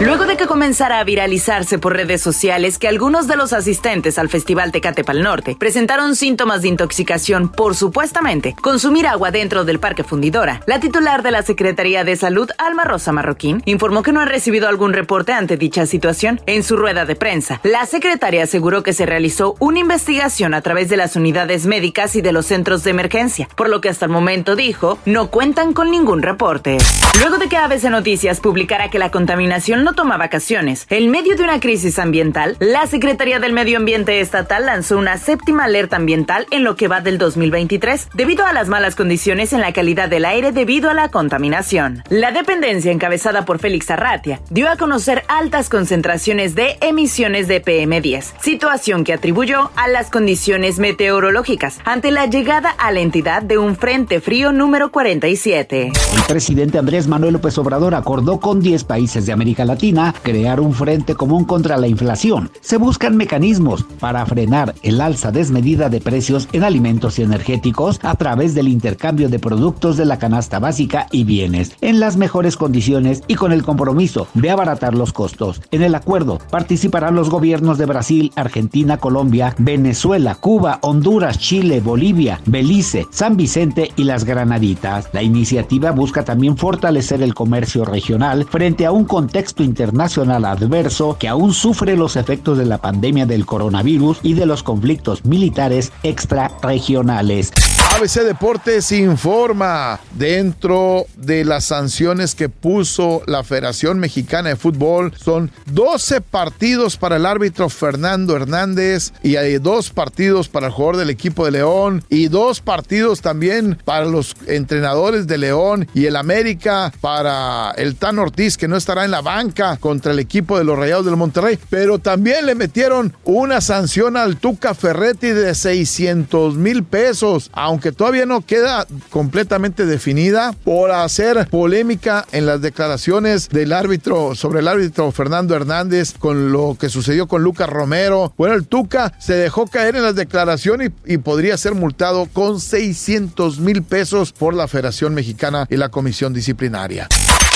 Luego de que comenzara a viralizarse por redes sociales que algunos de los asistentes al Festival Tecate Pal Norte presentaron síntomas de intoxicación por supuestamente consumir agua dentro del Parque Fundidora, la titular de la Secretaría de Salud, Alma Rosa Marroquín, informó que no ha recibido algún reporte ante dicha situación. En su rueda de prensa, la secretaria aseguró que se realizó una investigación a través de las unidades médicas y de los centros de emergencia, por lo que hasta el momento dijo no cuentan con ningún reporte. Luego de que ABC Noticias publicara que la contaminación no toma vacaciones. En medio de una crisis ambiental, la Secretaría del Medio Ambiente Estatal lanzó una séptima alerta ambiental en lo que va del 2023, debido a las malas condiciones en la calidad del aire debido a la contaminación. La dependencia encabezada por Félix Arratia dio a conocer altas concentraciones de emisiones de PM10, situación que atribuyó a las condiciones meteorológicas ante la llegada a la entidad de un frente frío número 47. El presidente Andrés Manuel López Obrador acordó con 10 países de América Latina crear un frente común contra la inflación. Se buscan mecanismos para frenar el alza desmedida de precios en alimentos y energéticos a través del intercambio de productos de la canasta básica y bienes en las mejores condiciones y con el compromiso de abaratar los costos. En el acuerdo participarán los gobiernos de Brasil, Argentina, Colombia, Venezuela, Cuba, Honduras, Chile, Bolivia, Belice, San Vicente y las Granaditas. La iniciativa busca también fortalecer el comercio regional frente a un contexto internacional adverso que aún sufre los efectos de la pandemia del coronavirus y de los conflictos militares extrarregionales. ABC Deportes informa dentro de las sanciones que puso la Federación Mexicana de Fútbol son 12 partidos para el árbitro Fernando Hernández y hay dos partidos para el jugador del equipo de León y dos partidos también para los entrenadores de León y el América para el Tan Ortiz que no estará en la banca contra el equipo de los Rayados del Monterrey, pero también le metieron una sanción al Tuca Ferretti de 600 mil pesos, aunque que todavía no queda completamente definida por hacer polémica en las declaraciones del árbitro sobre el árbitro Fernando Hernández con lo que sucedió con Lucas Romero. Bueno, el Tuca se dejó caer en las declaraciones y, y podría ser multado con 600 mil pesos por la Federación Mexicana y la Comisión Disciplinaria.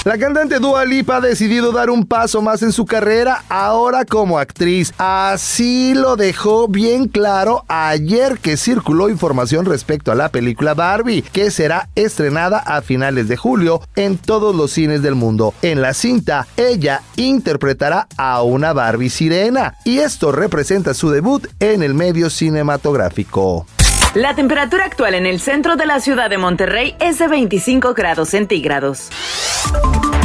La cantante Dua Lipa ha decidido dar un paso más en su carrera ahora como actriz. Así lo dejó bien claro ayer que circuló información respecto a la película Barbie, que será estrenada a finales de julio en todos los cines del mundo. En la cinta, ella interpretará a una Barbie sirena y esto representa su debut en el medio cinematográfico. La temperatura actual en el centro de la ciudad de Monterrey es de 25 grados centígrados.